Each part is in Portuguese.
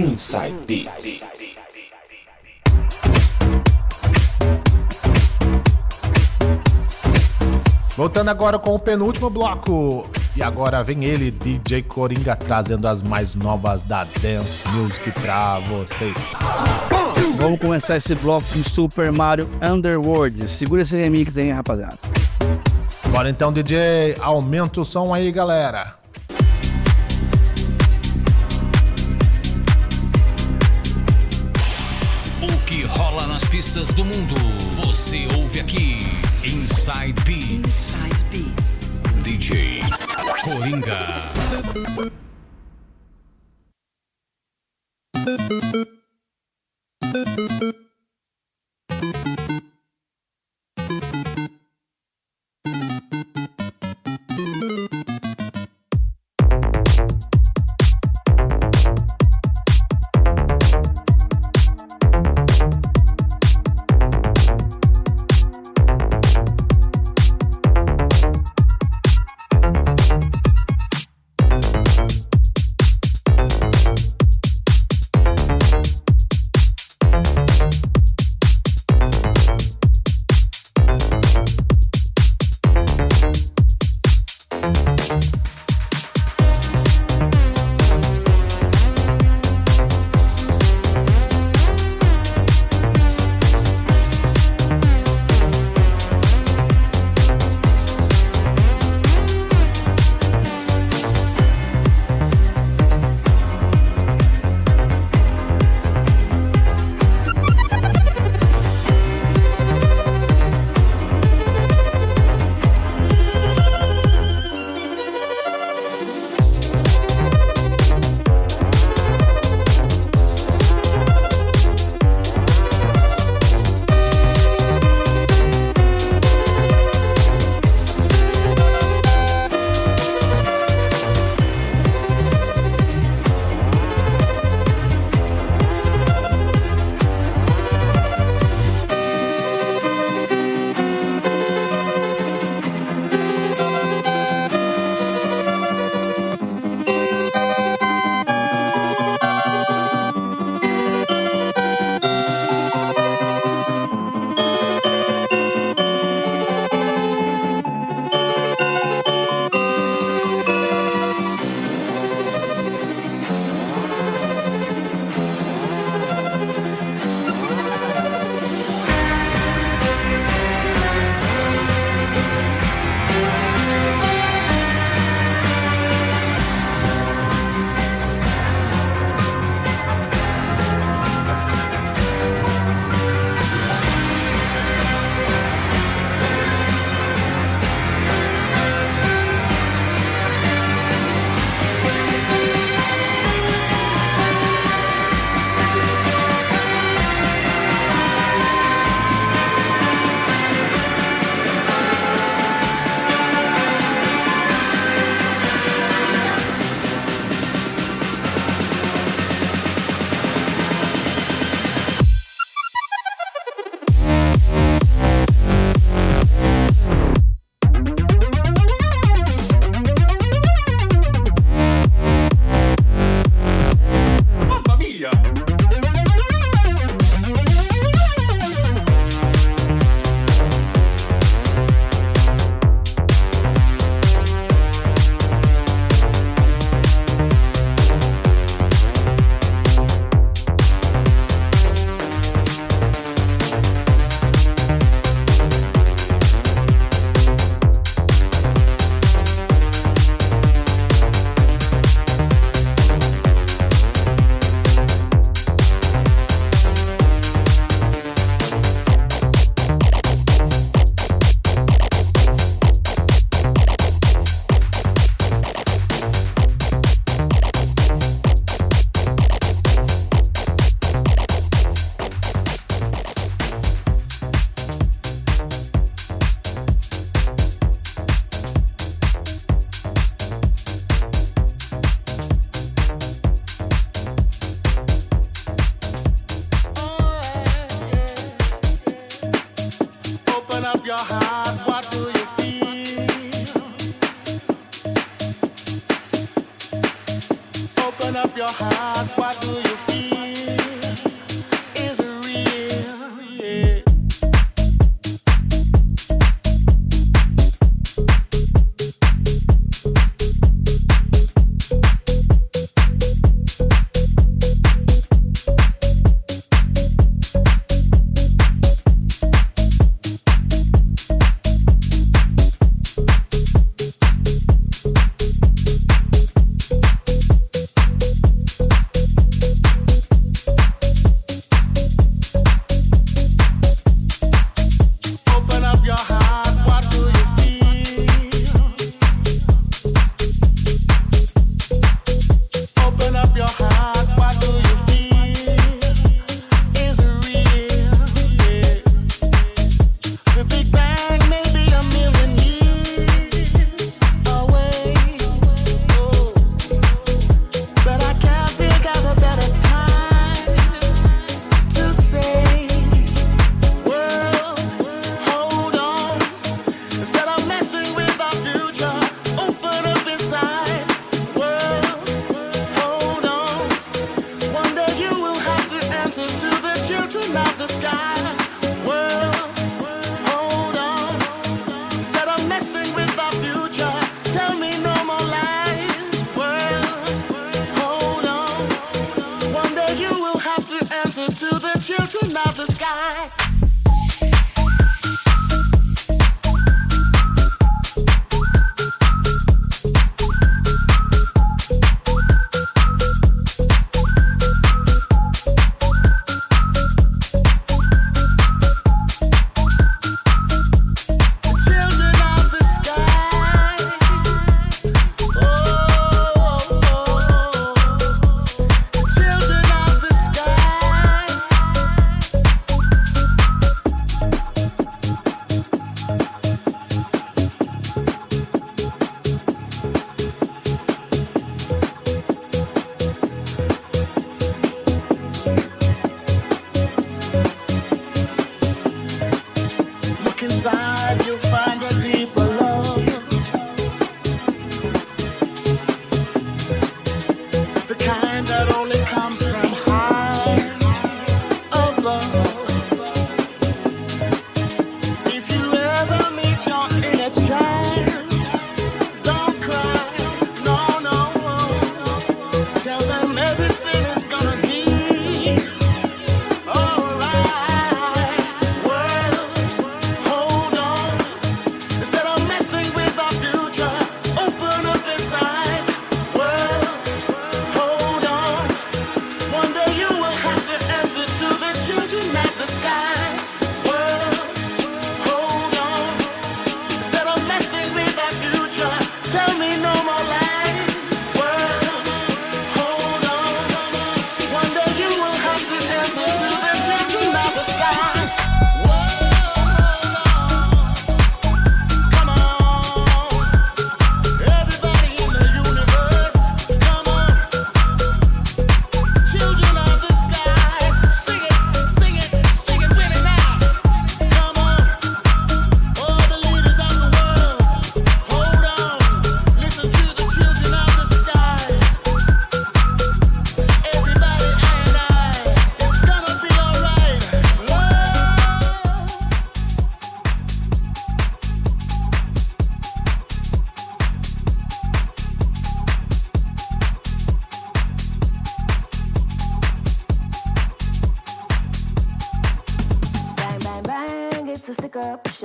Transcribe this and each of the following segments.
Inside Beats. Voltando agora com o penúltimo bloco. E agora vem ele, DJ Coringa, trazendo as mais novas da Dance Music pra vocês. Vamos começar esse bloco com Super Mario Underworld. Segura esse remix aí, rapaziada. Bora então, DJ, aumenta o som aí, galera. Pistas do mundo, você ouve aqui. Inside Beats. Inside Beats. DJ Coringa. big bang.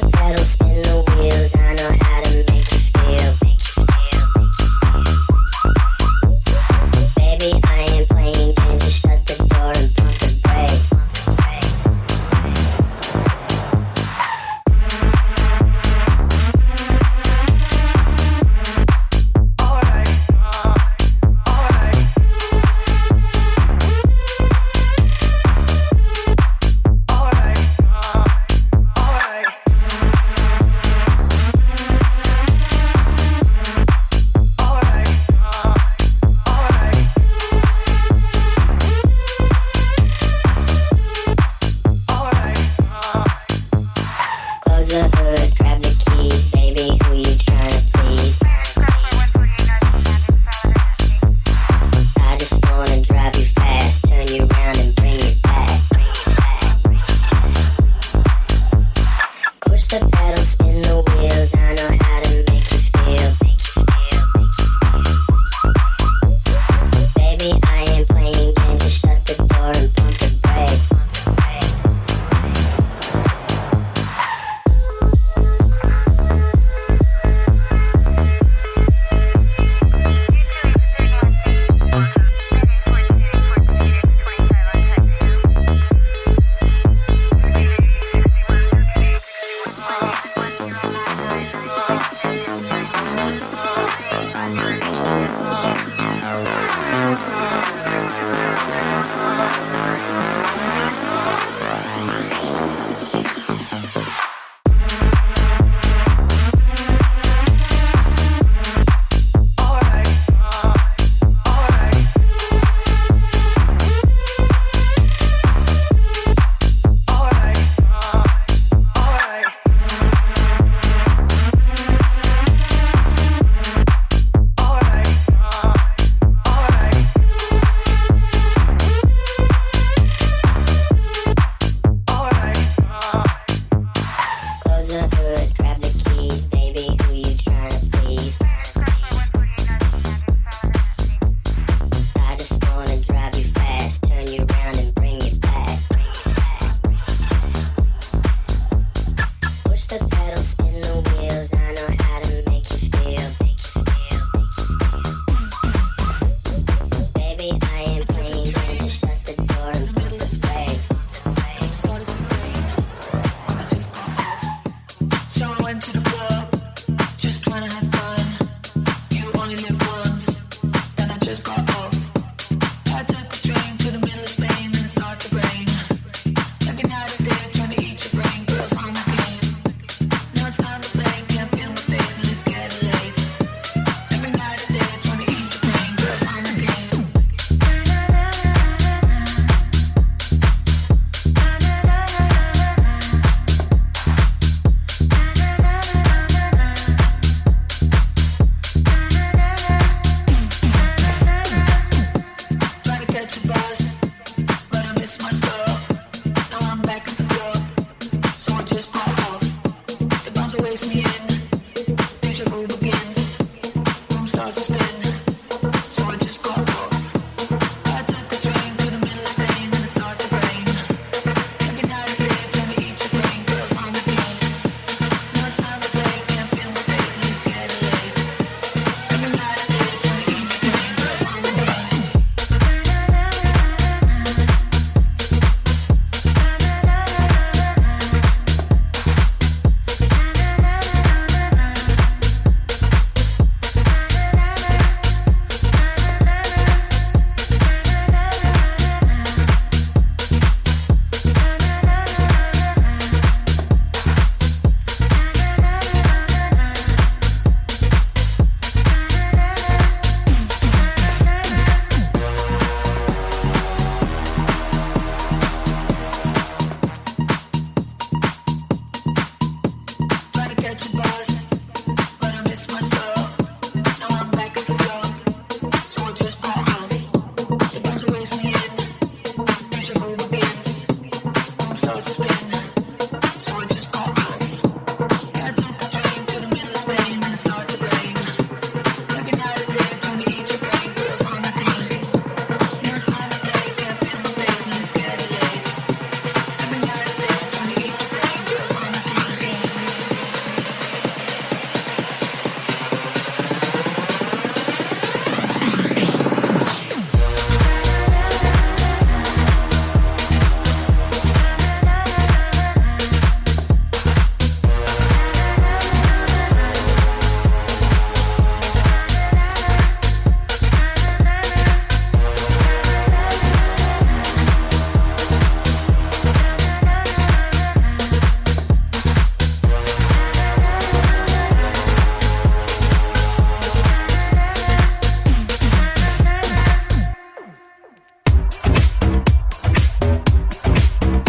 the battles.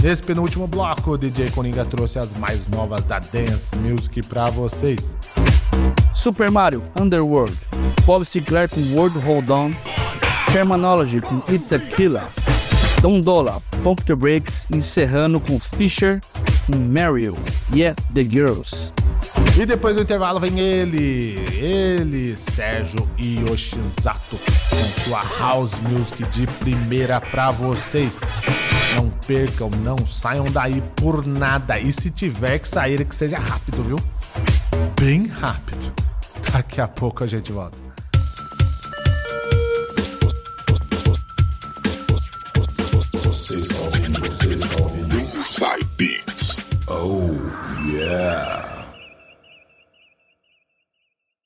Nesse penúltimo bloco, o DJ Coringa trouxe as mais novas da Dance Music pra vocês. Super Mario Underworld, Bob Sinclair com World Hold On, Terminology com It's a Killer, Don Dola, Pump the Brakes, encerrando com Fisher Mario, Yeah The Girls. E depois do intervalo vem ele, ele, Sérgio Yoshizato, com sua House Music de primeira pra vocês. Não percam, não saiam daí por nada. E se tiver que sair, que seja rápido, viu? Bem rápido. Daqui a pouco a gente volta.